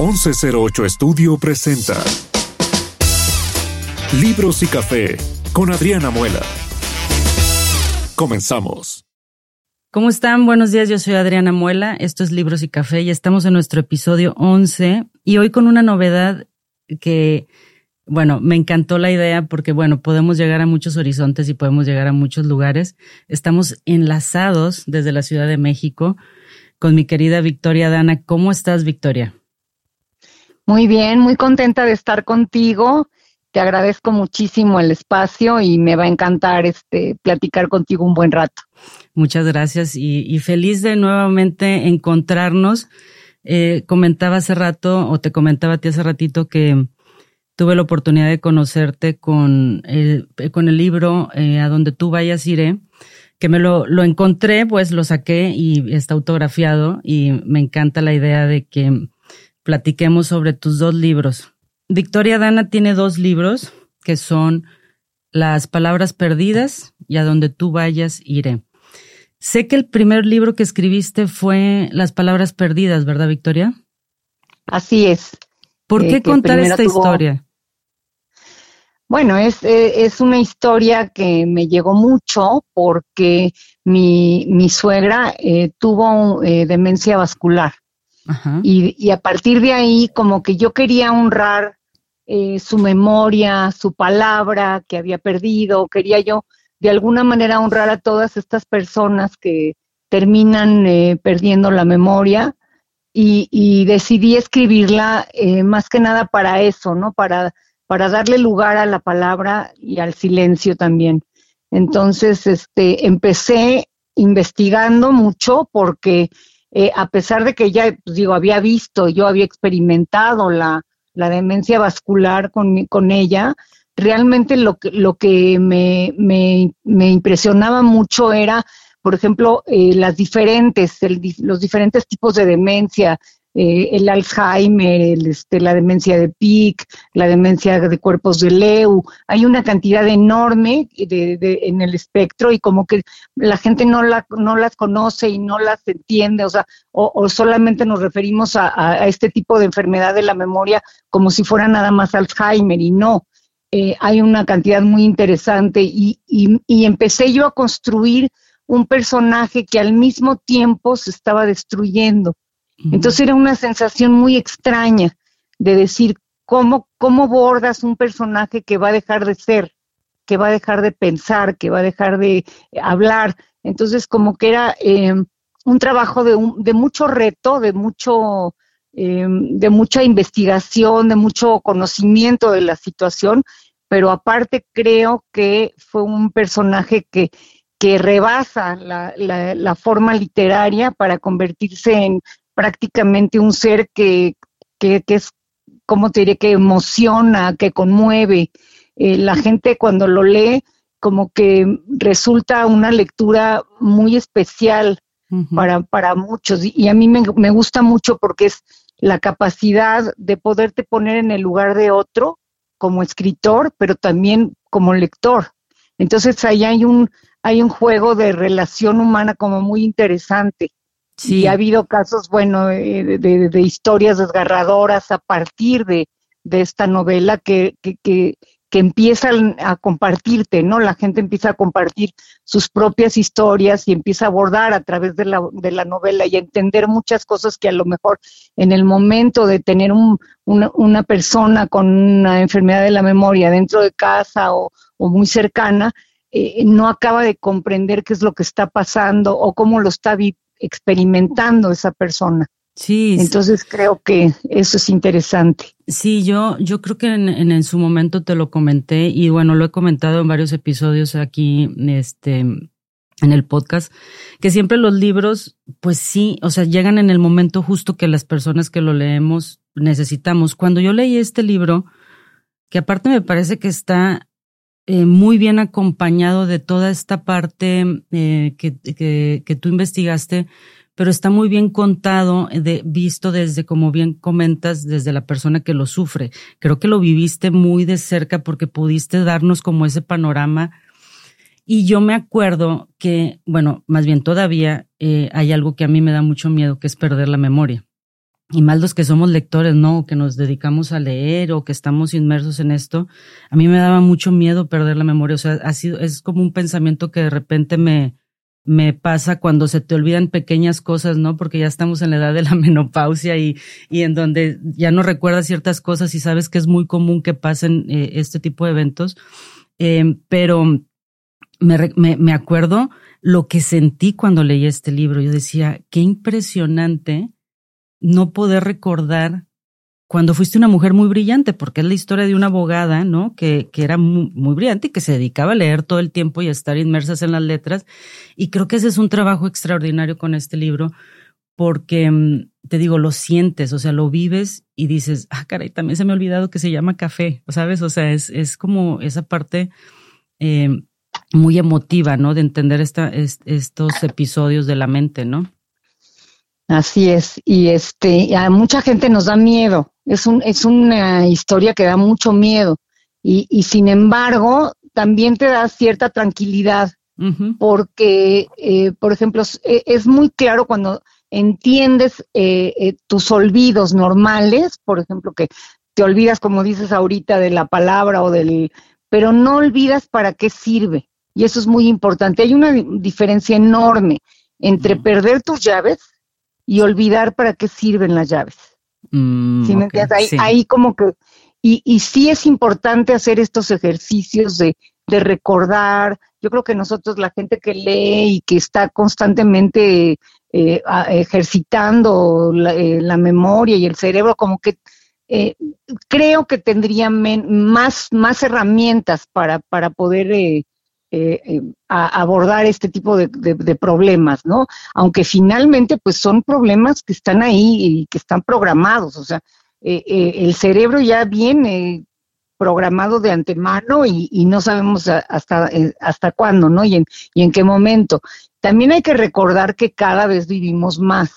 1108 Estudio presenta Libros y Café con Adriana Muela. Comenzamos. ¿Cómo están? Buenos días, yo soy Adriana Muela, esto es Libros y Café y estamos en nuestro episodio 11 y hoy con una novedad que, bueno, me encantó la idea porque, bueno, podemos llegar a muchos horizontes y podemos llegar a muchos lugares. Estamos enlazados desde la Ciudad de México con mi querida Victoria Dana. ¿Cómo estás, Victoria? Muy bien, muy contenta de estar contigo. Te agradezco muchísimo el espacio y me va a encantar este platicar contigo un buen rato. Muchas gracias y, feliz de nuevamente encontrarnos. Eh, comentaba hace rato, o te comentaba a ti hace ratito que tuve la oportunidad de conocerte con el, con el libro eh, A donde tú vayas iré, que me lo, lo encontré, pues lo saqué y está autografiado y me encanta la idea de que platiquemos sobre tus dos libros. Victoria Dana tiene dos libros que son Las palabras perdidas y A donde tú vayas iré. Sé que el primer libro que escribiste fue Las palabras perdidas, ¿verdad, Victoria? Así es. ¿Por qué eh, contar esta historia? Bueno, es, eh, es, una historia que me llegó mucho porque mi, mi suegra eh, tuvo demencia vascular. Y, a partir de ahí, como que yo quería honrar su memoria, su palabra que había perdido, quería yo de alguna manera honrar a todas estas personas que terminan eh, perdiendo la memoria y, decidí escribirla eh, más que nada para eso, ¿no? Para, para darle lugar a la palabra y al silencio también. Entonces, este, empecé investigando mucho porque eh, a pesar de que ya, pues, digo, había visto, yo había experimentado la, la demencia vascular con, con ella, realmente lo que, lo que me, me, me impresionaba mucho era, por ejemplo, eh, las diferentes, los diferentes tipos de demencia, eh, el Alzheimer, el, este, la demencia de Pick, la demencia de cuerpos de Leu, hay una cantidad enorme de, en el espectro y como que la gente no, la, no las conoce y no las entiende, o sea, o, o solamente nos referimos a, a, este tipo de enfermedad de la memoria como si fuera nada más Alzheimer y no. Eh, hay una cantidad muy interesante y, y, empecé yo a construir un personaje que al mismo tiempo se estaba destruyendo. Entonces era una sensación muy extraña de decir, ¿cómo, ¿cómo bordas un personaje que va a dejar de ser, que va a dejar de pensar, que va a dejar de hablar? Entonces como que era eh, un trabajo de, un, de mucho reto, de mucho eh, de mucha investigación, de mucho conocimiento de la situación, pero aparte creo que fue un personaje que, que rebasa la, la, forma literaria para convertirse en prácticamente un ser que, que, es, como te diré, que emociona, que conmueve. Eh, la gente cuando lo lee, como que resulta una lectura muy especial para, para muchos. Y a mí me, me gusta mucho porque es la capacidad de poderte poner en el lugar de otro como escritor, pero también como lector. Entonces ahí hay un, hay un juego de relación humana como muy interesante. Sí. Y ha habido casos, bueno, de, de, historias desgarradoras a partir de, de esta novela que, que, que, empiezan a compartirte, ¿no? La gente empieza a compartir sus propias historias y empieza a abordar a través de la, de la novela y a entender muchas cosas que a lo mejor en el momento de tener un, una, una, persona con una enfermedad de la memoria dentro de casa o, o muy cercana, eh, no acaba de comprender qué es lo que está pasando o cómo lo está experimentando esa persona. Sí. Entonces creo que eso es interesante. Sí, yo, yo creo que en, en, su momento te lo comenté y bueno, lo he comentado en varios episodios aquí, este, en el podcast, que siempre los libros, pues sí, o sea, llegan en el momento justo que las personas que lo leemos necesitamos. Cuando yo leí este libro, que aparte me parece que está eh, muy bien acompañado de toda esta parte eh, que, que, tú investigaste, pero está muy bien contado, eh, de, visto desde, como bien comentas, desde la persona que lo sufre. Creo que lo viviste muy de cerca porque pudiste darnos como ese panorama. Y yo me acuerdo que, bueno, más bien todavía hay algo que a mí me da mucho miedo, que es perder la memoria. Y más los que somos lectores, ¿no? Que nos dedicamos a leer o que estamos inmersos en esto, a mí me daba mucho miedo perder la memoria. O sea, ha sido, es como un pensamiento que de repente me, me pasa cuando se te olvidan pequeñas cosas, ¿no? Porque ya estamos en la edad de la menopausia y, y en donde ya no recuerdas ciertas cosas y sabes que es muy común que pasen eh, este tipo de eventos. Eh, pero me, me, me acuerdo lo que sentí cuando leí este libro. Yo decía, qué impresionante no poder recordar cuando fuiste una mujer muy brillante, porque es la historia de una abogada, ¿no? Que, que era muy, brillante y que se dedicaba a leer todo el tiempo y a estar inmersas en las letras. Y creo que ese es un trabajo extraordinario con este libro, porque mm, te digo, lo sientes, o sea, lo vives y dices, ah, caray, también se me ha olvidado que se llama café, ¿sabes? O sea, es, es como esa parte eh, muy emotiva, ¿no? De entender esta, estos episodios de la mente, ¿no? Así es, y este, a mucha gente nos da miedo, es, un, es una historia que da mucho miedo, y, y sin embargo, también te da cierta tranquilidad, porque, eh, por ejemplo, e, es, muy claro cuando entiendes eh, eh, tus olvidos normales, por ejemplo, que te olvidas, como dices ahorita, de la palabra o del, pero no olvidas para qué sirve, y eso es muy importante. Hay una diferencia enorme entre perder tus llaves, y olvidar para qué sirven las llaves. Mm, ¿Sí me entiendes? Ahí, como que, y, y sí es importante hacer estos ejercicios de, de recordar. Yo creo que nosotros, la gente que lee y que está constantemente eh, ejercitando eh, la, memoria y el cerebro, como que eh, creo que tendrían más, más herramientas para, para poder eh, eh, a abordar este tipo de, problemas, ¿no? Aunque finalmente pues son problemas que están ahí y que están programados, o sea, eh, el cerebro ya viene programado de antemano y, no sabemos hasta, hasta cuándo, ¿no? Y en, y en qué momento. También hay que recordar que cada vez vivimos más.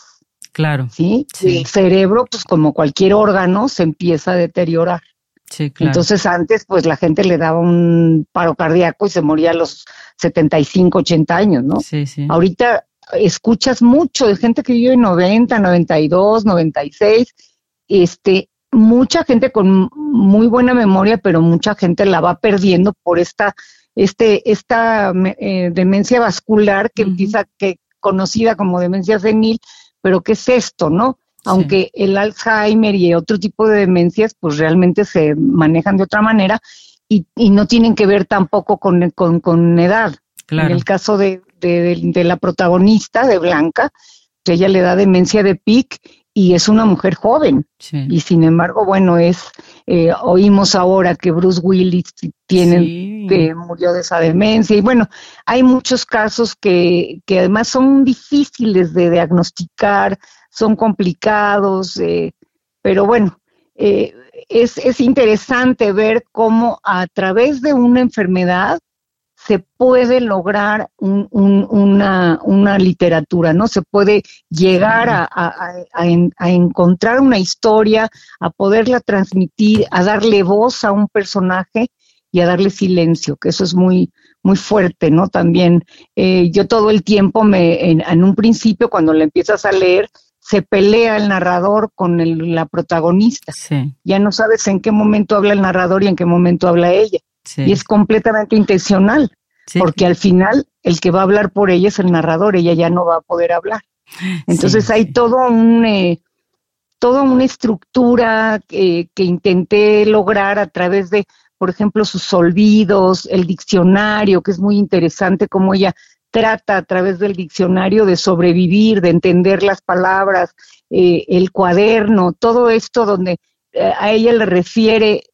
Claro. ¿sí? El cerebro, pues como cualquier órgano, se empieza a deteriorar. Entonces antes pues la gente le daba un paro cardíaco y se moría a los 75, 80 años, ¿no? Sí, sí. Ahorita escuchas mucho de gente que vive 90, 92, 96, este, mucha gente con muy buena memoria, pero mucha gente la va perdiendo por esta, este, esta eh, demencia vascular que empieza, que conocida como demencia senil, pero ¿qué es esto, no? Aunque el Alzheimer y otro tipo de demencias pues realmente se manejan de otra manera y, y no tienen que ver tampoco con, con, con edad. En el caso de, de, la protagonista, de Blanca, ella le da demencia de PIC y es una mujer joven. Y sin embargo, bueno, es, eh, oímos ahora que Bruce Willis tiene, que murió de esa demencia. Y bueno, hay muchos casos que, que además son difíciles de diagnosticar, son complicados, eh, pero bueno, eh, es, es interesante ver cómo a través de una enfermedad se puede lograr un, una, una, literatura, ¿no? Se puede llegar a, a, a, encontrar una historia, a poderla transmitir, a darle voz a un personaje y a darle silencio, que eso es muy, muy fuerte, ¿no? También eh, yo todo el tiempo me, en, en, un principio, cuando le empiezas a leer, se pelea el narrador con la protagonista. Ya no sabes en qué momento habla el narrador y en qué momento habla ella. Y es completamente intencional, porque al final el que va a hablar por ella es el narrador, ella ya no va a poder hablar. Entonces hay todo un, eh, toda una estructura que intenté lograr a través de, por ejemplo, sus olvidos, el diccionario, que es muy interesante cómo ella trata a través del diccionario de sobrevivir, de entender las palabras, eh, el cuaderno, todo esto donde eh, a ella le refiere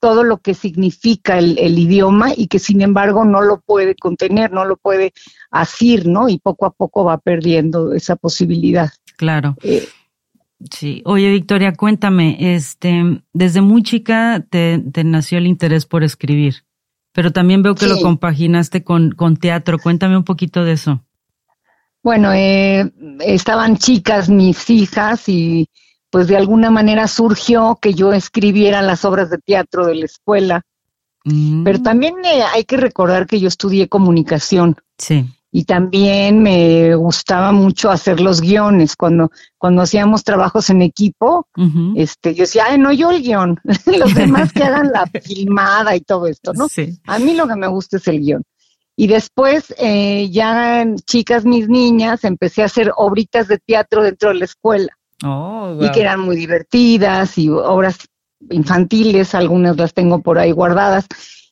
todo lo que significa el, idioma y que sin embargo no lo puede contener, no lo puede asir, ¿no? Y poco a poco va perdiendo esa posibilidad. Claro. Eh, sí. Oye, Victoria, cuéntame, este, desde muy chica te nació el interés por escribir. Pero también veo que lo compaginaste con, con teatro. Cuéntame un poquito de eso. Bueno, eh, estaban chicas mis hijas y pues de alguna manera surgió que yo escribiera las obras de teatro de la escuela. Mm. Pero también eh, hay que recordar que yo estudié comunicación. Sí. Y también me gustaba mucho hacer los guiones. Cuando, cuando hacíamos trabajos en equipo, este, yo decía, ay, no, yo el guion, los demás que hagan la filmada y todo esto, ¿no? A mí lo que me gusta es el guion. Y después, eh, ya chicas, mis niñas, empecé a hacer obritas de teatro dentro de la escuela. Oh, y que eran muy divertidas y obras infantiles, algunas las tengo por ahí guardadas.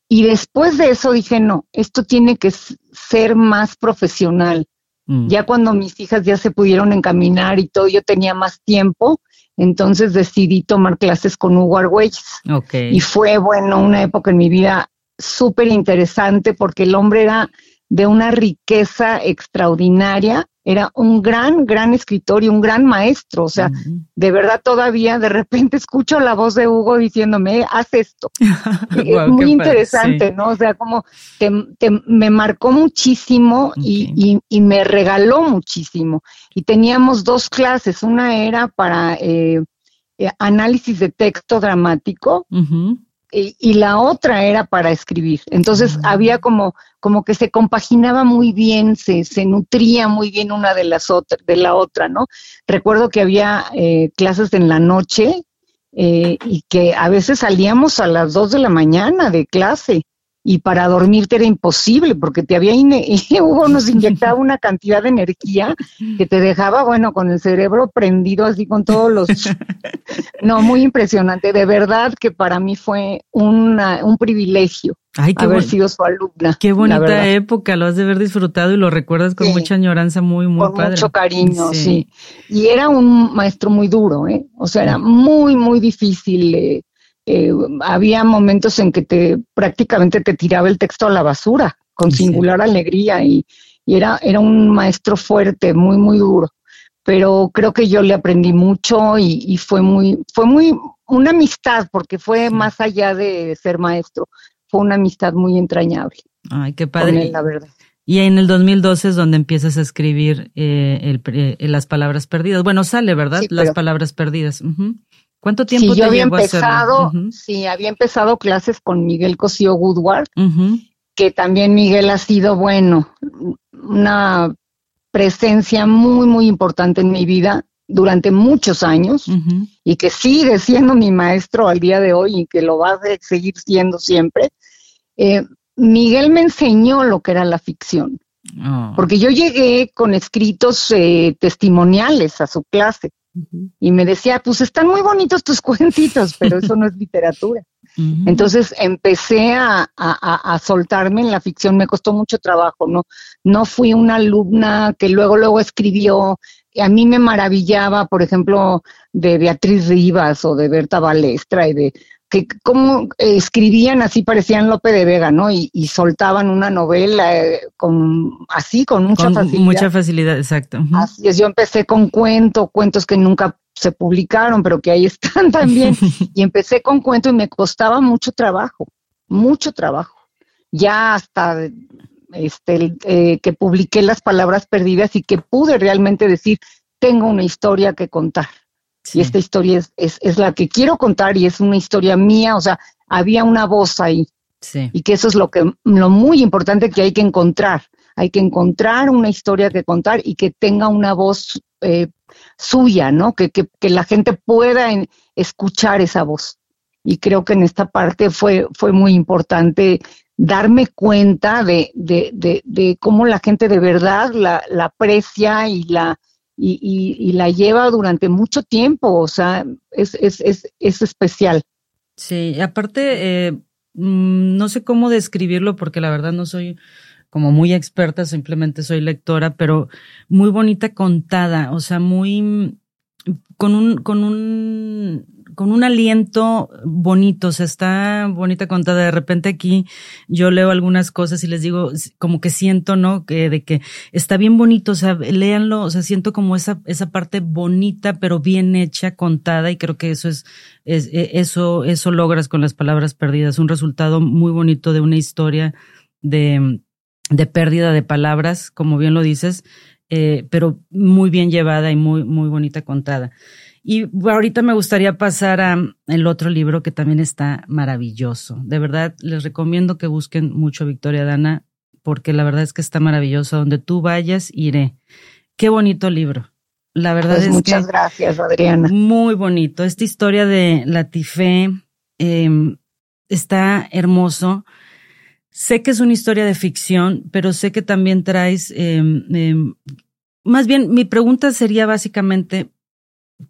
Y después de eso dije, no, esto tiene que ser más profesional. Mm. Ya cuando mis hijas ya se pudieron encaminar y todo, yo tenía más tiempo, entonces decidí tomar clases con Hugo Argüelles. Y fue, bueno, una época en mi vida súper interesante porque el hombre era de una riqueza extraordinaria era un gran, gran escritor y un gran maestro. O sea, de verdad todavía de repente escucho la voz de Hugo diciéndome, haz esto. es muy interesante, ¿no? O sea, como te, me marcó muchísimo y, y, me regaló muchísimo. Y teníamos dos clases, una era para eh, eh, análisis de texto dramático y, la otra era para escribir. Entonces había como, como que se compaginaba muy bien, se, se nutría muy bien una de las otras, de la otra, ¿no? Recuerdo que había eh, clases en la noche eh, y que a veces salíamos a las dos de la mañana de clase y para dormirte era imposible porque te había Hugo nos inyectaba una cantidad de energía que te dejaba bueno con el cerebro prendido así con todos los no muy impresionante. De verdad que para mí fue una, un privilegio haber sido su alumna qué bonita época lo has de haber disfrutado y lo recuerdas con mucha añoranza muy muy con mucho cariño sí. y era un maestro muy duro eh o sea era muy muy difícil eh, eh, había momentos en que te prácticamente te tiraba el texto a la basura con singular alegría y, era, era un maestro fuerte, muy, muy duro. Pero creo que yo le aprendí mucho y, fue muy, fue muy una amistad, porque fue más allá de ser maestro, fue una amistad muy entrañable. Ay, qué padre. la verdad. Y en el 2012 es donde empiezas a escribir eh, eh, las palabras perdidas. Bueno, sale, ¿verdad? las palabras perdidas. ¿Cuánto tiempo sí, yo había empezado, Sí, había empezado clases con Miguel Cosío Woodward, que también Miguel ha sido, bueno, una presencia muy, muy importante en mi vida durante muchos años y que sigue siendo mi maestro al día de hoy y que lo va a seguir siendo siempre. Eh, Miguel me enseñó lo que era la ficción, ah. porque yo llegué con escritos eh, testimoniales a su clase y me decía, pues están muy bonitos tus cuentitos, pero eso no es literatura. Entonces empecé a, a, soltarme en la ficción, me costó mucho trabajo, ¿no? No fui una alumna que luego, luego escribió, a mí me maravillaba, por ejemplo, de Beatriz Rivas o de Berta Balestra y de que como escribían así parecían Lope de Vega, ¿no? Y, soltaban una novela eh, con así con mucha facilidad. Mucha facilidad, exacto. Así es, yo empecé con cuentos, cuentos que nunca se publicaron, pero que ahí están también. y empecé con cuentos y me costaba mucho trabajo, mucho trabajo. Ya hasta este eh, que publiqué las palabras perdidas y que pude realmente decir tengo una historia que contar. Y esta historia es, es, es, la que quiero contar y es una historia mía, o sea, había una voz ahí. Sí. Y que eso es lo que lo muy importante que hay que encontrar. Hay que encontrar una historia que contar y que tenga una voz eh, suya, ¿no? Que, que, que, la gente pueda escuchar esa voz. Y creo que en esta parte fue, fue muy importante darme cuenta de, de, de, de cómo la gente de verdad la, la aprecia y la, y, y, la lleva durante mucho tiempo, o sea, es, es, es, es especial. Sí, aparte, eh, mm, no sé cómo describirlo porque la verdad no soy como muy experta, simplemente soy lectora, pero muy bonita contada, o sea, muy con un, con un con un aliento bonito, o sea, está bonita contada. De repente aquí yo leo algunas cosas y les digo, como que siento, ¿no? Que de que está bien bonito, o sea, léanlo, o sea, siento como esa, esa parte bonita, pero bien hecha, contada, y creo que eso es, es e, eso, eso logras con las palabras perdidas, un resultado muy bonito de una historia de, de pérdida de palabras, como bien lo dices, eh, pero muy bien llevada y muy, muy bonita contada. Y ahorita me gustaría pasar a el otro libro que también está maravilloso. De verdad, les recomiendo que busquen mucho Victoria Dana porque la verdad es que está maravilloso. Donde tú vayas, iré. Qué bonito libro. La verdad pues es muchas gracias, Adriana. Muy bonito. Esta historia de Latifé eh, está hermoso. Sé que es una historia de ficción, pero sé que también traes, em, em, más bien mi pregunta sería básicamente,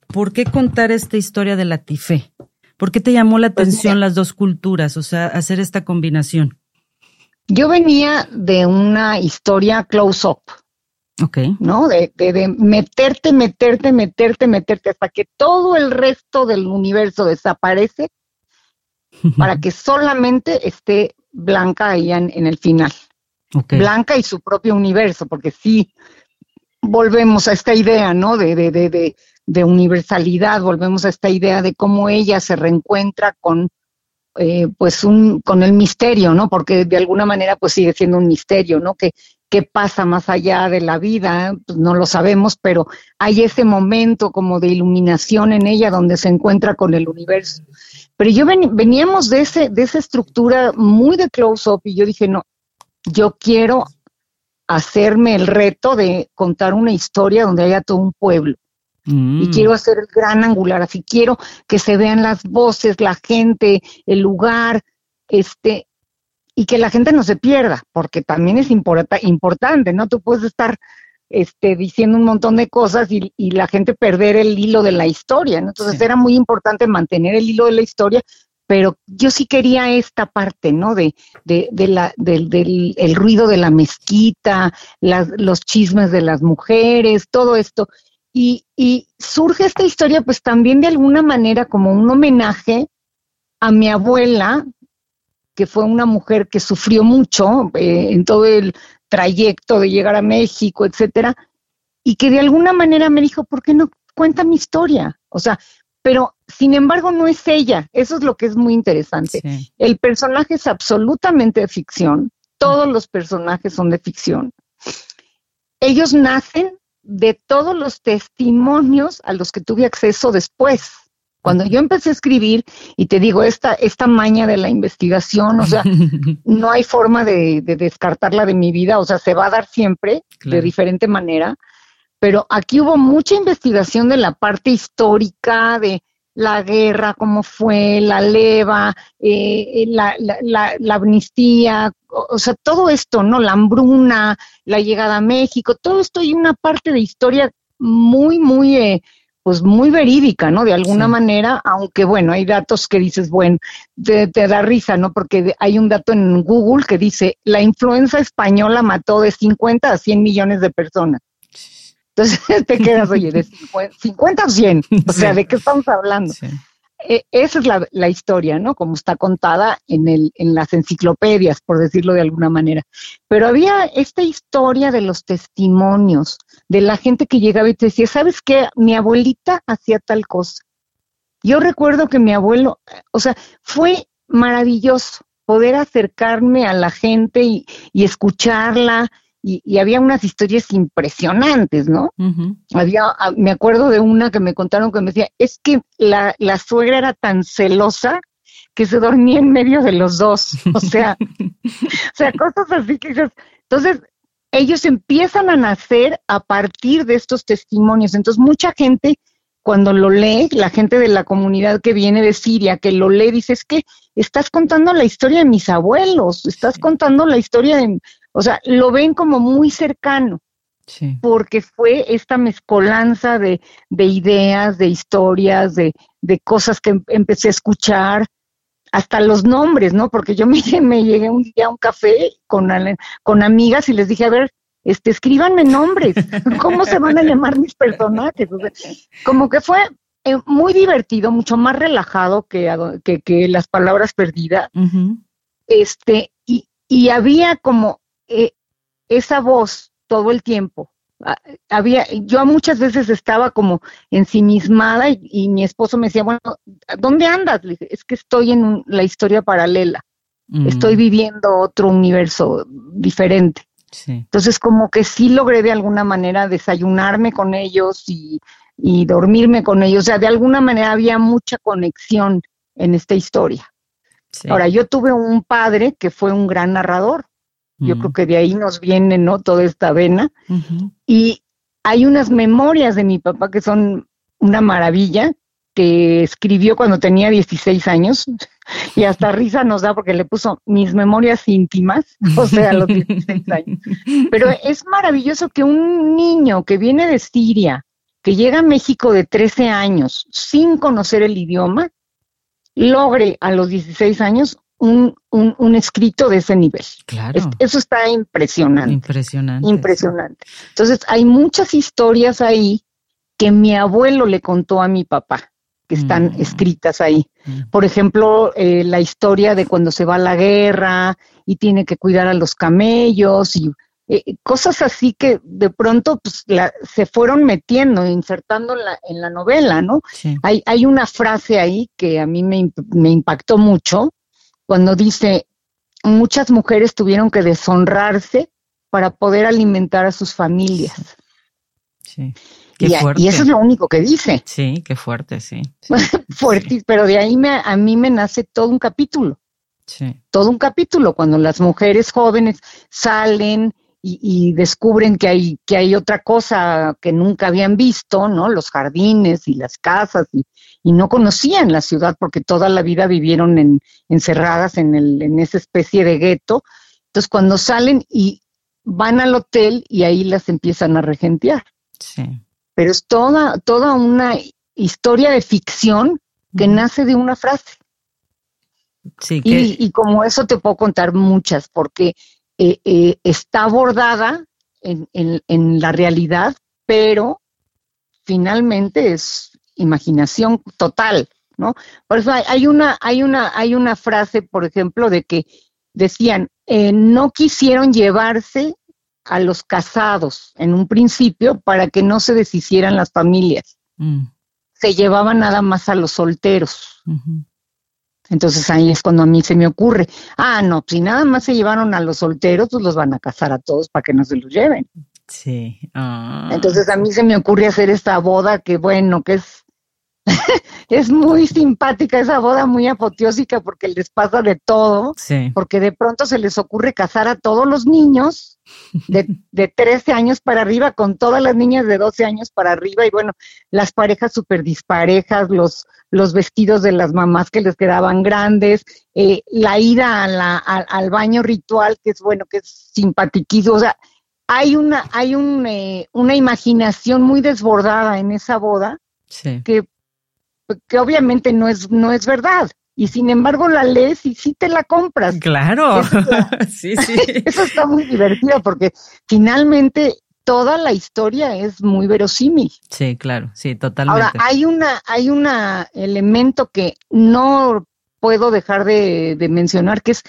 ¿por qué contar esta historia de la Tifé? ¿Por qué te llamó la pues atención las dos culturas, o sea, hacer esta combinación? Yo venía de una historia close-up. Ok. ¿No? De, de, meterte, meterte, meterte, meterte, hasta que todo el resto del universo desaparece para que solamente esté Blanca ahí en, el final. Blanca y su propio universo, porque sí volvemos a esta idea, ¿no? De, de, de, de, universalidad, volvemos a esta idea de cómo ella se reencuentra con, eh, pues, un, con el misterio, ¿no? Porque de alguna manera, pues, sigue siendo un misterio, ¿no? Que, qué pasa más allá de la vida, pues no lo sabemos, pero hay ese momento como de iluminación en ella donde se encuentra con el universo. Pero yo veníamos de, ese, de esa estructura muy de close-up y yo dije, no, yo quiero hacerme el reto de contar una historia donde haya todo un pueblo. Y mm. quiero hacer el gran angular, así quiero que se vean las voces, la gente, el lugar, este, y que la gente no se pierda, porque también es importante, ¿no? Tú puedes estar este, diciendo un montón de cosas y, la gente perder el hilo de la historia. Entonces era muy importante mantener el hilo de la historia, pero yo sí quería esta parte, ¿no? De, de, de la, del, del el ruido de la mezquita, las, los chismes de las mujeres, todo esto. Y, y surge esta historia, pues también de alguna manera como un homenaje a mi abuela, que fue una mujer que sufrió mucho eh, en todo el trayecto de llegar a México, etcétera, y que de alguna manera me dijo, ¿por qué no cuenta mi historia? O sea, pero sin embargo no es ella, eso es lo que es muy interesante. El personaje es absolutamente de ficción, todos los personajes son de ficción. Ellos nacen de todos los testimonios a los que tuve acceso después. Cuando yo empecé a escribir, y te digo, esta, esta maña de la investigación, o sea, no hay forma de, descartarla de mi vida, o sea, se va a dar siempre de diferente manera, pero aquí hubo mucha investigación de la parte histórica, de la guerra, cómo fue, la leva, eh, la, la, la, amnistía, o, sea, todo esto, ¿no? La hambruna, la llegada a México, todo esto y una parte de historia muy, muy... Eh, pues muy verídica, ¿no? De alguna manera, aunque bueno, hay datos que dices, bueno, te, da risa, ¿no? Porque hay un dato en Google que dice, la influenza española mató de 50 a 100 millones de personas. Entonces te quedas, oye, de 50 o 100, o sea, ¿de qué estamos hablando? E, esa es la, historia, ¿no? Como está contada en, el, en las enciclopedias, por decirlo de alguna manera. Pero había esta historia de los testimonios, de la gente que llegaba y te decía, ¿sabes qué? Mi abuelita hacía tal cosa. Yo recuerdo que mi abuelo, o sea, fue maravilloso poder acercarme a la gente y, y escucharla y, había unas historias impresionantes, ¿no? Había, me acuerdo de una que me contaron que me decía, es que la, la suegra era tan celosa que se dormía en medio de los dos, o sea, o sea, cosas así que entonces ellos empiezan a nacer a partir de estos testimonios, entonces mucha gente cuando lo lee, la gente de la comunidad que viene de Siria, que lo lee, dice, es que estás contando la historia de mis abuelos, estás contando la historia de, o sea, lo ven como muy cercano. Porque fue esta mezcolanza de, ideas, de historias, de, cosas que em, empecé a escuchar, hasta los nombres, ¿no? Porque yo me, me llegué un día a un café con, con amigas y les dije, a ver, este, escríbanme nombres, ¿cómo se van a llamar mis personajes? como que fue eh, muy divertido, mucho más relajado que, que, las palabras perdidas. Este, y, y había como eh, esa voz todo el tiempo. Ah, había, yo muchas veces estaba como ensimismada y, mi esposo me decía, bueno, ¿dónde andas? Le dije, es que estoy en la historia paralela, estoy mm. viviendo otro universo diferente. Entonces, como que sí logré de alguna manera desayunarme con ellos y, dormirme con ellos. O sea, de alguna manera había mucha conexión en esta historia. Ahora, yo tuve un padre que fue un gran narrador Yo creo que de ahí nos viene, ¿no? Toda esta vena. Y hay unas memorias de mi papá que son una maravilla, que escribió cuando tenía 16 años, y hasta risa nos da porque le puso mis memorias íntimas, o sea, a los 16 años. Pero es maravilloso que un niño que viene de Siria, que llega a México de 13 años sin conocer el idioma, logre a los 16 años un, un, escrito de ese nivel. Claro. eso está impresionante. Impresionante. Impresionante. Entonces, hay muchas historias ahí que mi abuelo le contó a mi papá, que están mm. escritas ahí. Mm. Por ejemplo, eh, la historia de cuando se va a la guerra y tiene que cuidar a los camellos y eh, cosas así que de pronto pues, se fueron metiendo, insertando en la, en la novela, ¿no? Hay, hay una frase ahí que a mí me, me impactó mucho, cuando dice, muchas mujeres tuvieron que deshonrarse para poder alimentar a sus familias. Sí. y, y, eso es lo único que dice. Sí, qué fuerte, sí. Fuerte, pero de ahí me, a mí me nace todo un capítulo. Sí. Todo un capítulo, cuando las mujeres jóvenes salen y, descubren que hay, que hay otra cosa que nunca habían visto, ¿no? Los jardines y las casas y, no conocían la ciudad porque toda la vida vivieron en, encerradas en, el, en esa especie de gueto. Entonces cuando salen y van al hotel y ahí las empiezan a regentear. Sí. Pero es toda, toda una historia de ficción que nace de una frase. Sí, y, y como eso te puedo contar muchas, porque eh, eh, está abordada en, en, la realidad, pero finalmente es imaginación total, ¿no? Por eso hay, una, hay, una, hay una frase, por ejemplo, de que decían, eh, no quisieron llevarse a los casados en un principio para que no se deshicieran las familias. Mm. Se llevaban nada más a los solteros. Entonces ahí es cuando a mí se me ocurre, ah, no, si nada más se llevaron a los solteros, pues los van a casar a todos para que no se los lleven. Sí. Ah. Entonces a mí se me ocurre hacer esta boda que bueno, que es es muy simpática esa boda, muy apoteósica porque les pasa de todo, porque de pronto se les ocurre casar a todos los niños de, de 13 años para arriba con todas las niñas de 12 años para arriba y bueno, las parejas súper disparejas, los, los vestidos de las mamás que les quedaban grandes, eh, la ida a la, al baño ritual que es bueno, que es simpatiquísimo, o sea, hay una, hay un, eh, una imaginación muy desbordada en esa boda que que obviamente no es, no es verdad. Y sin embargo la lees y sí te la compras. Claro, sí, sí. Eso está muy divertido porque finalmente toda la historia es muy verosímil. Sí, claro, sí, totalmente. Ahora, hay una, hay un elemento que no puedo dejar de, mencionar, que es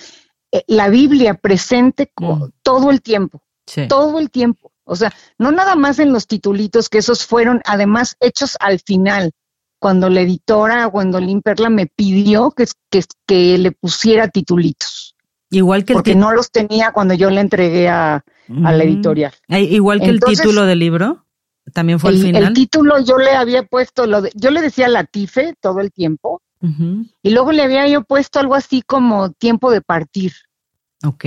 eh, la Biblia presente mm. todo el tiempo. Todo el tiempo. O sea, no nada más en los titulitos, que esos fueron además hechos al final, cuando la editora Gwendolyn Perla me pidió que, que, que le pusiera titulitos. Igual que el Porque no los tenía cuando yo le entregué a, la editorial. Igual que el título del libro, también fue el, final. El título yo le había puesto, lo de, yo le decía Latife todo el tiempo, y luego le había yo puesto algo así como tiempo de partir. Ok.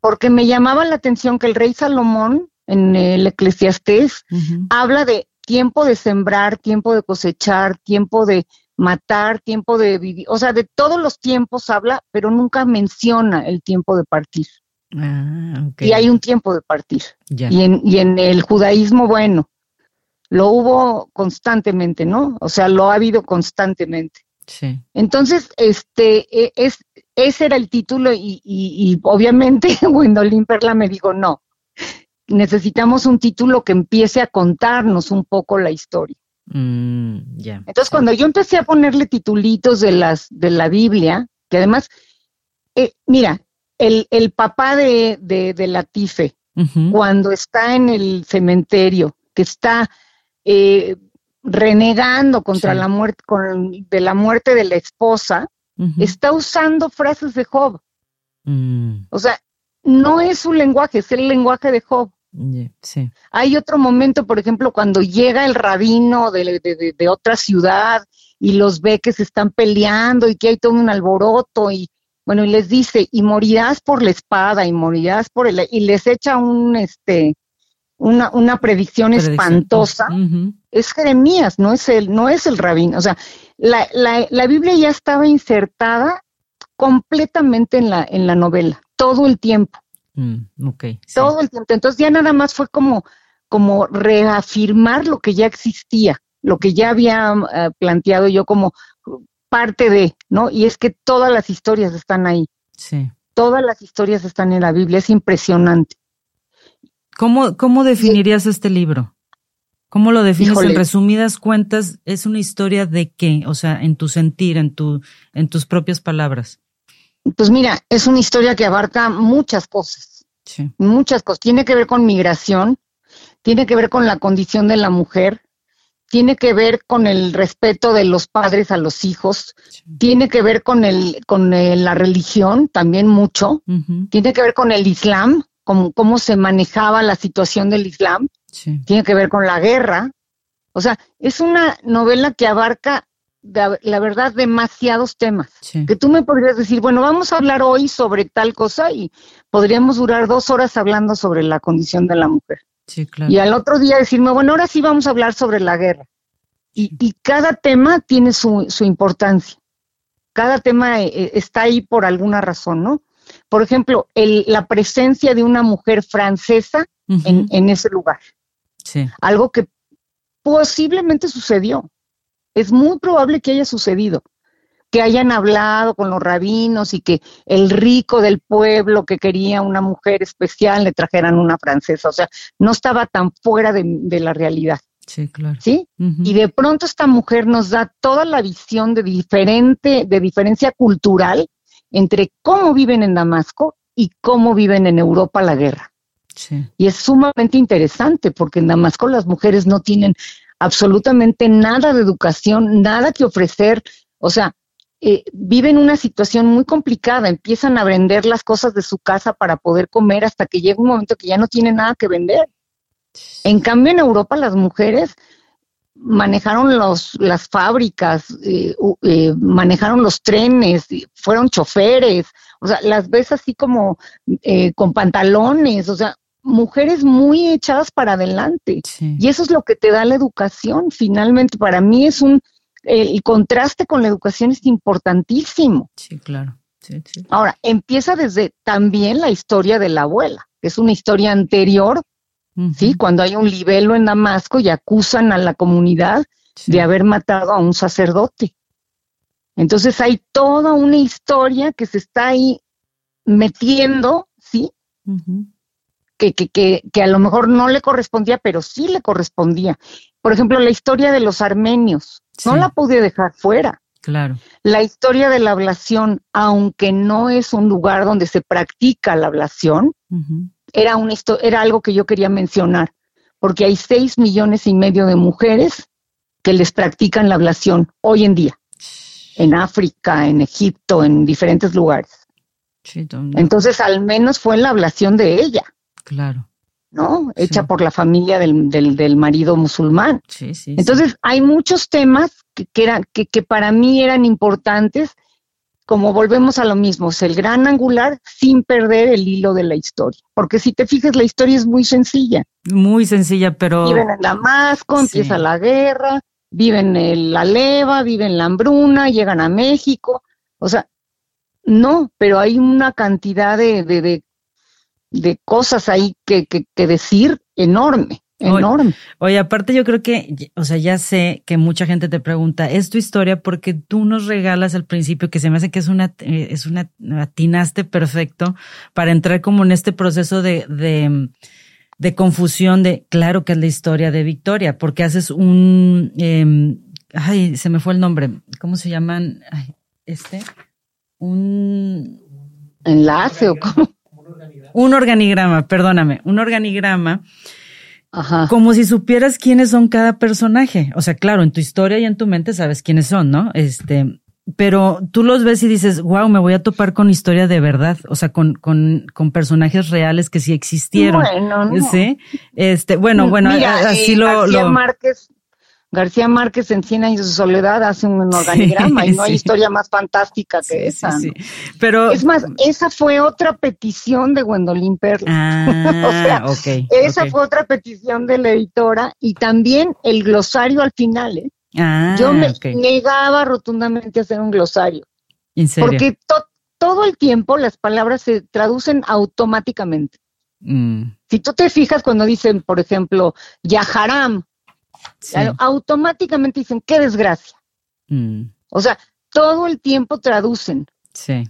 Porque me llamaba la atención que el rey Salomón en el Eclesiastés habla de tiempo de sembrar, tiempo de cosechar, tiempo de matar, tiempo de vivir, o sea, de todos los tiempos habla, pero nunca menciona el tiempo de partir. Ah, Y hay un tiempo de partir. Y, en, y en el judaísmo, bueno, lo hubo constantemente, ¿no? O sea, lo ha habido constantemente. Sí. Entonces, este, e, es, ese era el título y, y, y obviamente Gwendolyn Perla me dijo, no, necesitamos un título que empiece a contarnos un poco la historia. Mm, Entonces, cuando yo empecé a ponerle titulitos de las de la Biblia, que además, eh, mira, el, el, papá de, de, de Latife, cuando está en el cementerio, que está eh, renegando contra la muerte, con, de la muerte de la esposa, está usando frases de Job. Mm. O sea, no es su lenguaje, es el lenguaje de Job. Sí. Hay otro momento, por ejemplo, cuando llega el rabino de, otra ciudad y los ve que se están peleando y que hay todo un alboroto y Bueno, y les dice, y morirás por la espada, y morirás por el, y les echa un, este, una, una predicción, espantosa. Es Jeremías, no es el, no es el rabino. O sea, la, la, la Biblia ya estaba insertada completamente en la, en la novela, todo el tiempo. Mm, todo el tiempo. Entonces ya nada más fue como, como reafirmar lo que ya existía, lo que ya había eh, planteado yo como parte de, ¿no? Y es que todas las historias están ahí. Sí. Todas las historias están en la Biblia, es impresionante. ¿Cómo, cómo definirías este libro? ¿Cómo lo defines en resumidas cuentas? ¿Es una historia de qué? O sea, en tu sentir, en, tu, en tus propias palabras. Pues mira, es una historia que abarca muchas cosas. Sí. Muchas cosas. Tiene que ver con migración, tiene que ver con la condición de la mujer, tiene que ver con el respeto de los padres a los hijos, tiene que ver con el con la religión también mucho, tiene que ver con el Islam, cómo, cómo se manejaba la situación del Islam, tiene que ver con la guerra. O sea, es una novela que abarca la verdad demasiados temas. Que tú me podrías decir, bueno, vamos a hablar hoy sobre tal cosa y podríamos durar dos horas hablando sobre la condición de la mujer. Y al otro día decirme, bueno, ahora sí vamos a hablar sobre la guerra. Y, cada tema tiene su, importancia. Cada tema eh, eh, está ahí por alguna razón, ¿no? Por ejemplo, el, la presencia de una mujer francesa en, ese lugar. Algo que posiblemente sucedió. Es muy probable que haya sucedido que hayan hablado con los rabinos y que el rico del pueblo que quería una mujer especial le trajeran una francesa. O sea, no estaba tan fuera de, la realidad. Sí, claro. ¿Sí? Y de pronto esta mujer nos da toda la visión de diferente, de diferencia cultural entre cómo viven en Damasco y cómo viven en Europa la guerra. Sí. Y es sumamente interesante porque en Damasco las mujeres no tienen absolutamente nada de educación, nada que ofrecer. O sea, eh, viven una situación muy complicada, empiezan a vender las cosas de su casa para poder comer hasta que llega un momento que ya no tienen nada que vender. En cambio, en Europa las mujeres manejaron los, las fábricas, eh, eh, manejaron los trenes, fueron choferes, o sea, las ves así como con pantalones, o sea, mujeres muy echadas para adelante. Y eso es lo que te da la educación, finalmente. Para mí es un el contraste con la educación es importantísimo. Sí, claro. Ahora, empieza desde también la historia de la abuela, que es una historia anterior, ¿sí? Cuando hay un libelo en Damasco y acusan a la comunidad de haber matado a un sacerdote. Entonces hay toda una historia que se está ahí metiendo, ¿sí? Que, que, que, que a lo mejor no le correspondía, pero sí le correspondía. Por ejemplo, la historia de los armenios, no la pude dejar fuera. Claro. La historia de la ablación, aunque no es un lugar donde se practica la ablación, era, una era algo que yo quería mencionar, porque hay seis millones y medio de mujeres que les practican la ablación hoy en día, en África, en Egipto, en diferentes lugares. Entonces, al menos fue la ablación de ella. Claro. ¿no? Hecha por la familia del, del, marido musulmán. Sí, sí, Entonces, hay muchos temas que, que, eran, que, que para mí eran importantes, como volvemos a lo mismo, es el gran angular sin perder el hilo de la historia. Porque si te fijas, la historia es muy sencilla. Muy sencilla, pero... Viven en Damasco, empieza la guerra, viven en la leva, viven en la hambruna, llegan a México. O sea, no, pero hay una cantidad de, de de cosas ahí que, que, decir enorme. Enorme. Oye, aparte yo creo que, o sea, ya sé que mucha gente te pregunta, ¿es tu historia? Porque tú nos regalas al principio, que se me hace que es una, eh, es una, atinaste perfecto para entrar como en este proceso de, de, de confusión de, claro que es la historia de Victoria, porque haces un, eh, ay, se me fue el nombre, ¿cómo se llaman? Ay, este, un... Enlace o cómo un organigrama, perdóname, un organigrama. Como si supieras quiénes son cada personaje. O sea, claro, en tu historia y en tu mente sabes quiénes son, ¿no? Este, pero tú los ves y dices, wow, me voy a topar con historia de verdad, o sea, con, con, con personajes reales que sí existieron. Bueno, Sí, este, bueno, bueno, así eh, lo, Márquez, García Márquez en Cien años de soledad hace un organigrama y no hay historia más fantástica que esa. Pero es más, esa fue otra petición de Gwendolyn Perla. Ah, o sea, esa fue otra petición de la editora y también el glosario al final. ¿eh? Ah, Yo me negaba rotundamente a hacer un glosario. Porque todo el tiempo las palabras se traducen automáticamente. Mm. Si tú te fijas cuando dicen, por ejemplo, Yaharam, automáticamente dicen, qué desgracia. Mm. O sea, todo el tiempo traducen. Sí.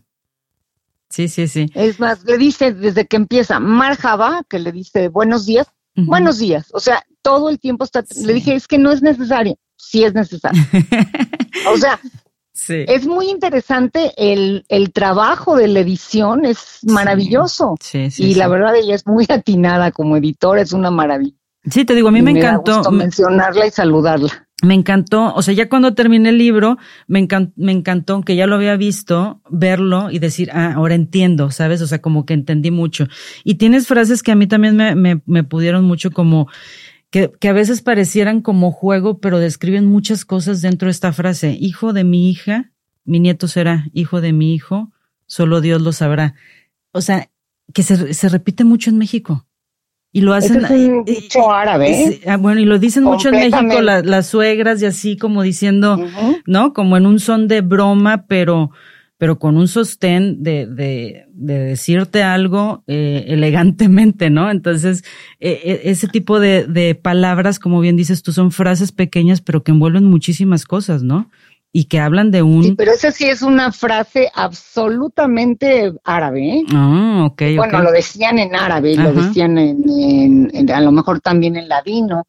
Sí, sí, sí. Es más, le dice desde que empieza Marjaba, que le dice buenos días, buenos días. O sea, todo el tiempo está. Le dije, es que no es necesario. Sí es necesario. o sea, es muy interesante el, el, trabajo de la edición, es maravilloso. Sí, y la verdad ella es muy atinada como editora, es una maravilla. Sí, te digo, a mí me, encantó. mencionarla y saludarla. Me encantó, o sea, ya cuando terminé el libro, me, encantó, me encantó que ya lo había visto, verlo y decir, ah, ahora entiendo, ¿sabes? O sea, como que entendí mucho. Y tienes frases que a mí también me, me, me pudieron mucho como, que, que, a veces parecieran como juego, pero describen muchas cosas dentro de esta frase. Hijo de mi hija, mi nieto será hijo de mi hijo, solo Dios lo sabrá. O sea, que se, se repite mucho en México. Y lo hacen. es un dicho árabe. Ah, bueno, y lo dicen mucho en México las suegras y así como diciendo, ¿no? Como en un son de broma, pero, pero con un sostén de, de, de decirte algo eh, elegantemente, ¿no? Entonces, e, ese tipo de, de palabras, como bien dices tú, son frases pequeñas, pero que envuelven muchísimas cosas, ¿no? Y que hablan de un... Sí, pero esa sí es una frase absolutamente árabe. ¿eh? Ah, ok. Bueno, lo decían en árabe, lo decían en, a lo mejor también en ladino,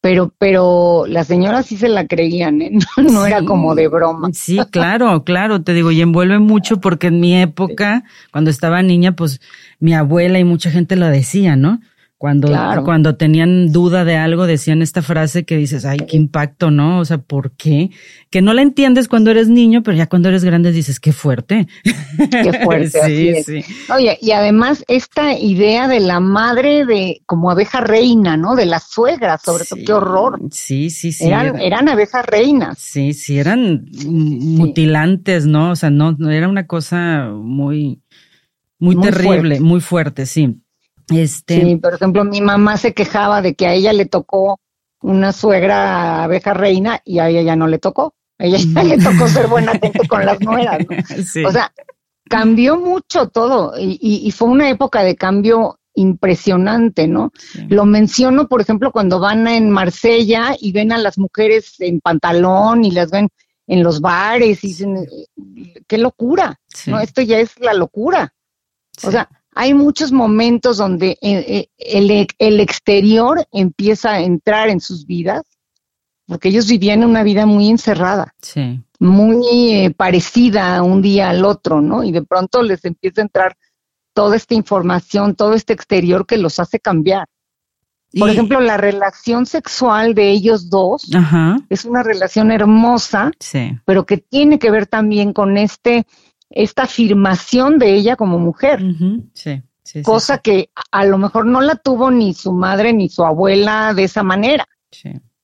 pero, pero las señoras sí se la creían, ¿eh? no, era como de broma. Sí, claro, claro, te digo, y envuelve mucho porque en mi época, cuando estaba niña, pues mi abuela y mucha gente lo decía, ¿no? Cuando, cuando tenían duda de algo, decían esta frase que dices, ay, qué impacto, ¿no? O sea, ¿por qué? Que no la entiendes cuando eres niño, pero ya cuando eres grande dices, qué fuerte. Qué fuerte. sí, sí. Oye, y además esta idea de la madre de como abeja reina, ¿no? De la suegra, sobre todo, qué horror. Sí, sí, sí. Eran, eran abejas reinas. Sí, sí, eran mutilantes, ¿no? O sea, no, era una cosa muy, muy, terrible, muy fuerte, sí. Este... Sí, por ejemplo, mi mamá se quejaba de que a ella le tocó una suegra abeja reina y a ella ya no le tocó. A ella ya le tocó ser buena gente con las nueras. ¿no? O sea, cambió mucho todo y, y, fue una época de cambio impresionante, ¿no? Lo menciono, por ejemplo, cuando van en Marsella y ven a las mujeres en pantalón y las ven en los bares y dicen, qué locura, ¿no? Esto ya es la locura. O sea, hay muchos momentos donde eh, eh, el, exterior empieza a entrar en sus vidas, porque ellos vivían una vida muy encerrada, muy eh, parecida un día al otro, ¿no? Y de pronto les empieza a entrar toda esta información, todo este exterior que los hace cambiar. Por ejemplo, la relación sexual de ellos dos es una relación hermosa, pero que tiene que ver también con este esta afirmación de ella como mujer. sí, sí, cosa que a lo mejor no la tuvo ni su madre ni su abuela de esa manera.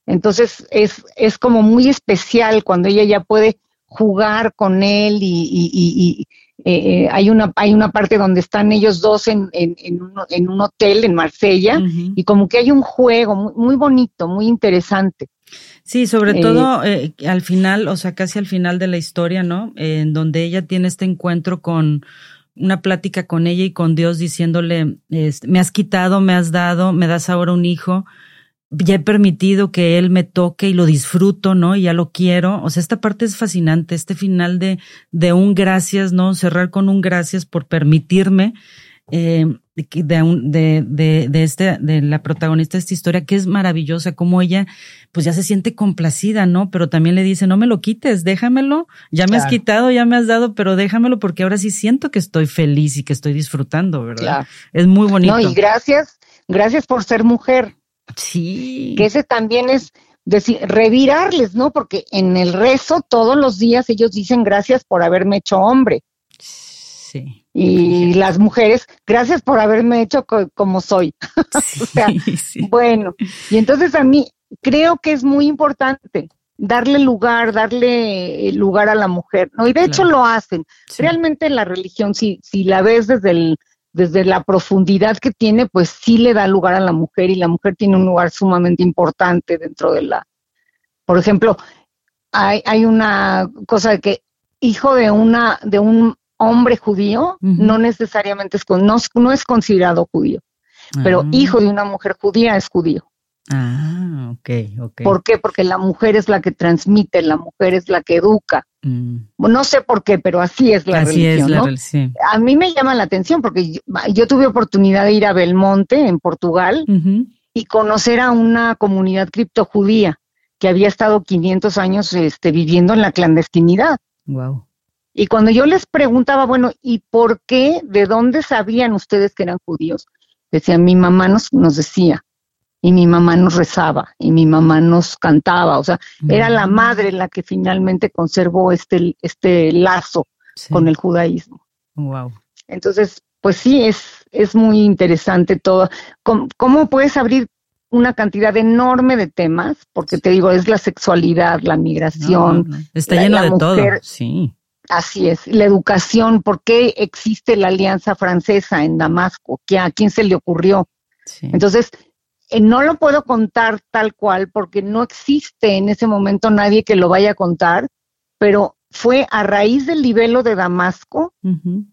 Entonces es, es como muy especial cuando ella ya puede jugar con él y, eh, eh, hay, una, hay una parte donde están ellos dos en, en, en, un, hotel en Marsella y como que hay un juego muy, muy bonito, muy interesante. Sí, sobre eh, todo eh, al final, o sea, casi al final de la historia, ¿no? en donde ella tiene este encuentro con una plática con ella y con Dios diciéndole, este, me has quitado, me has dado, me das ahora un hijo, ya he permitido que él me toque y lo disfruto, ¿no? Y ya lo quiero. O sea, esta parte es fascinante, este final de, de un gracias, ¿no? Cerrar con un gracias por permitirme eh, de, un, de, de, de, este, de la protagonista de esta historia, que es maravillosa, como ella, pues ya se siente complacida, ¿no? Pero también le dice, no me lo quites, déjamelo, ya me has quitado, ya me has dado, pero déjamelo porque ahora sí siento que estoy feliz y que estoy disfrutando, ¿verdad? Es muy bonito. No, y gracias, gracias por ser mujer. Sí. Que ese también es decir, revirarles, ¿no? Porque en el rezo todos los días ellos dicen gracias por haberme hecho hombre. Sí. Y las mujeres, gracias por haberme hecho como soy. o sea, bueno, y entonces a mí, creo que es muy importante darle lugar, darle eh, lugar a la mujer, ¿no? Y de hecho lo hacen. Realmente la religión, si, si la ves desde el, desde la profundidad que tiene, pues sí le da lugar a la mujer y la mujer tiene un lugar sumamente importante dentro de la. Por ejemplo, hay, hay una cosa de que hijo de una de un hombre judío no necesariamente es no, no es considerado judío, pero ah. hijo de una mujer judía es judío. Ah, ok, ok. ¿Por qué? Porque la mujer es la que transmite, la mujer es la que educa. Mm. No sé por qué, pero así es la así religión. Es la ¿no? A mí me llama la atención porque yo, tuve oportunidad de ir a Belmonte, en Portugal, y conocer a una comunidad criptojudía que había estado 500 años este, viviendo en la clandestinidad. Wow. Y cuando yo les preguntaba, bueno, ¿y por qué? ¿De dónde sabían ustedes que eran judíos? Decían, mi mamá nos, nos decía, y mi mamá nos rezaba, y mi mamá nos cantaba, o sea, era la mm. madre la que finalmente conservó este, este lazo con el judaísmo. Wow. Entonces, pues sí, es, es muy interesante todo. ¿Cómo, puedes abrir una cantidad enorme de temas? Porque te digo, es la sexualidad, la migración. Está lleno de todo, sí. Así es, la educación, ¿por qué existe la Alianza Francesa en Damasco? ¿A quién se le ocurrió? Entonces, eh, no lo puedo contar tal cual porque no existe en ese momento nadie que lo vaya a contar, pero fue a raíz del libelo de Damasco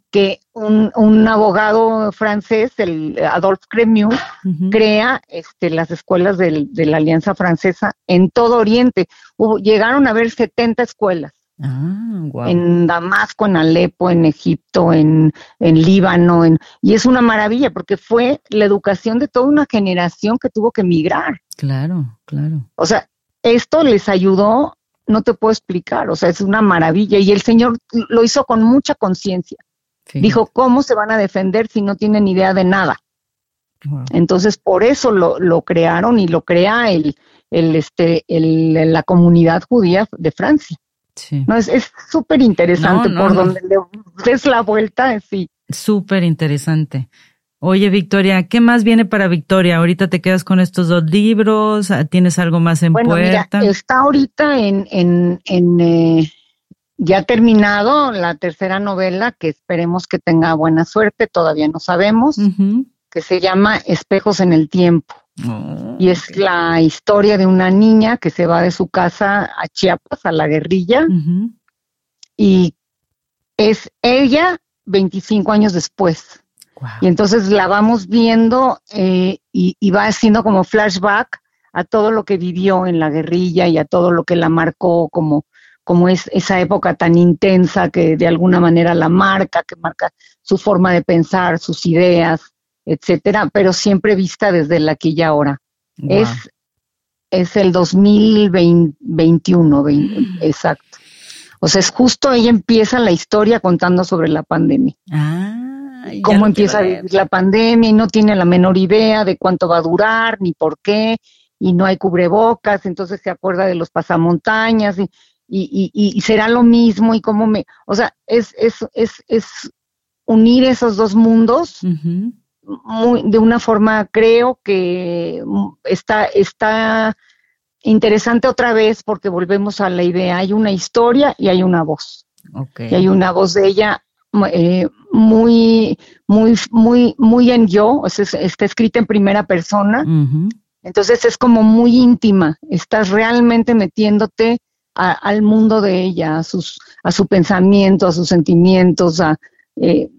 que un, abogado francés, el Adolphe Cremieux, crea este, las escuelas de la Alianza Francesa en todo Oriente. llegaron a haber 70 escuelas. Ah, en Damasco, en Alepo, en Egipto, en, en Líbano, en, y es una maravilla porque fue la educación de toda una generación que tuvo que emigrar. Claro, claro. O sea, esto les ayudó, no te puedo explicar, o sea, es una maravilla y el Señor lo hizo con mucha conciencia. Dijo, ¿cómo se van a defender si no tienen idea de nada? Entonces, por eso lo, lo, crearon y lo crea el, el, este, el, la comunidad judía de Francia. No, es súper interesante por donde le des la vuelta, sí. Súper interesante. Oye, Victoria, ¿qué más viene para Victoria? Ahorita te quedas con estos dos libros, ¿tienes algo más en bueno, puerta? Mira, está ahorita en, en, en eh, ya terminado la tercera novela, que esperemos que tenga buena suerte, todavía no sabemos, que se llama Espejos en el Tiempo. Oh, y es la historia de una niña que se va de su casa a Chiapas, a la guerrilla, y es ella 25 años después. Y entonces la vamos viendo eh, y, va haciendo como flashback a todo lo que vivió en la guerrilla y a todo lo que la marcó como, como es esa época tan intensa que de alguna manera la marca, que marca su forma de pensar, sus ideas, etcétera, pero siempre vista desde la aquí y ahora. Es, es el 2021, exacto. O sea, es justo ella empieza la historia contando sobre la pandemia. Ah, Cómo empieza a vivir la pandemia y no tiene la menor idea de cuánto va a durar ni por qué y no hay cubrebocas, entonces se acuerda de los pasamontañas y, y, y, será lo mismo y cómo me, o sea, es, es, es, es unir esos dos mundos muy, de una forma, creo que está, está interesante otra vez porque volvemos a la idea, hay una historia y hay una voz. Y hay una voz de ella eh, muy, muy, muy, muy en yo, está escrita en primera persona. Entonces es como muy íntima, estás realmente metiéndote al mundo de ella, a, sus, a su pensamiento, a sus sentimientos. A, eh,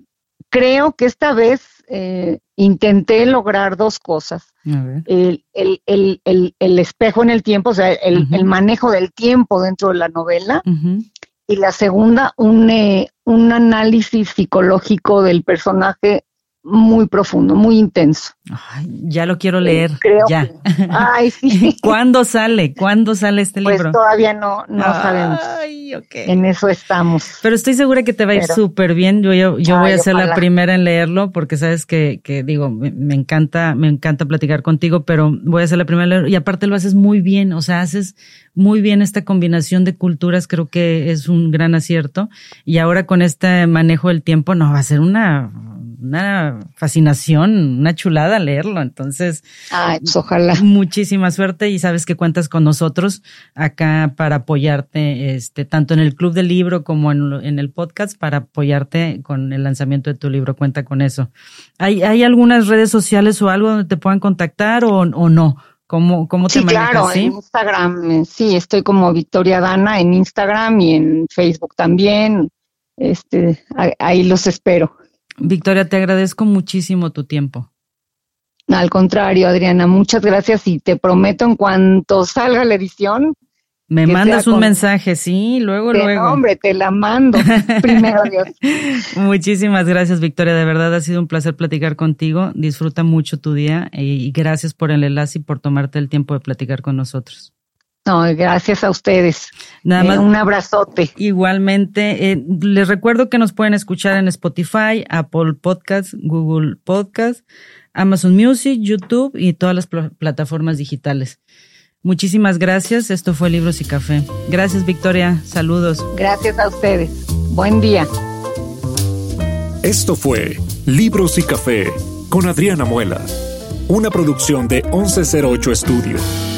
creo que esta vez eh, intenté lograr dos cosas. El, espejo en el tiempo, o sea, el, manejo del tiempo dentro de la novela. Y la segunda, un, eh, un análisis psicológico del personaje muy profundo, muy intenso. ya lo quiero leer. creo ya. ay, sí. ¿Cuándo sale? ¿Cuándo sale este pues libro? Todavía no, no sabemos. En eso estamos. Pero estoy segura que te va a ir súper bien. Yo, yo, voy a ser la primera en leerlo porque sabes que, que digo, me, encanta, me encanta platicar contigo, pero voy a ser la primera en leerlo. Y aparte lo haces muy bien. O sea, haces muy bien esta combinación de culturas. Creo que es un gran acierto. Y ahora con este manejo del tiempo, no, va a ser una una fascinación, una chulada leerlo. Entonces, pues ojalá. Muchísima suerte y sabes que cuentas con nosotros acá para apoyarte, este, tanto en el club del libro como en, el podcast, para apoyarte con el lanzamiento de tu libro. Cuenta con eso. ¿Hay, hay algunas redes sociales o algo donde te puedan contactar o, o no? ¿Cómo, cómo te sí, claro, en Instagram, eh, sí, estoy como Victoria Dana en Instagram y en Facebook también. Este, ahí los espero. Victoria, te agradezco muchísimo tu tiempo. Al contrario, Adriana, muchas gracias y te prometo en cuanto salga la edición. Me mandas un mensaje, sí, luego, luego. Hombre, te la mando. Primero Dios. Muchísimas gracias, Victoria. De verdad ha sido un placer platicar contigo. Disfruta mucho tu día y gracias por el enlace y por tomarte el tiempo de platicar con nosotros. No, gracias a ustedes. Nada más. un abrazote. Igualmente, eh, les recuerdo que nos pueden escuchar en Spotify, Apple Podcasts, Google Podcasts, Amazon Music, YouTube y todas las plataformas digitales. Muchísimas gracias. Esto fue Libros y Café. Gracias, Victoria. Saludos. Gracias a ustedes. Buen día. Esto fue Libros y Café con Adriana Muela, una producción de 1108 Estudio.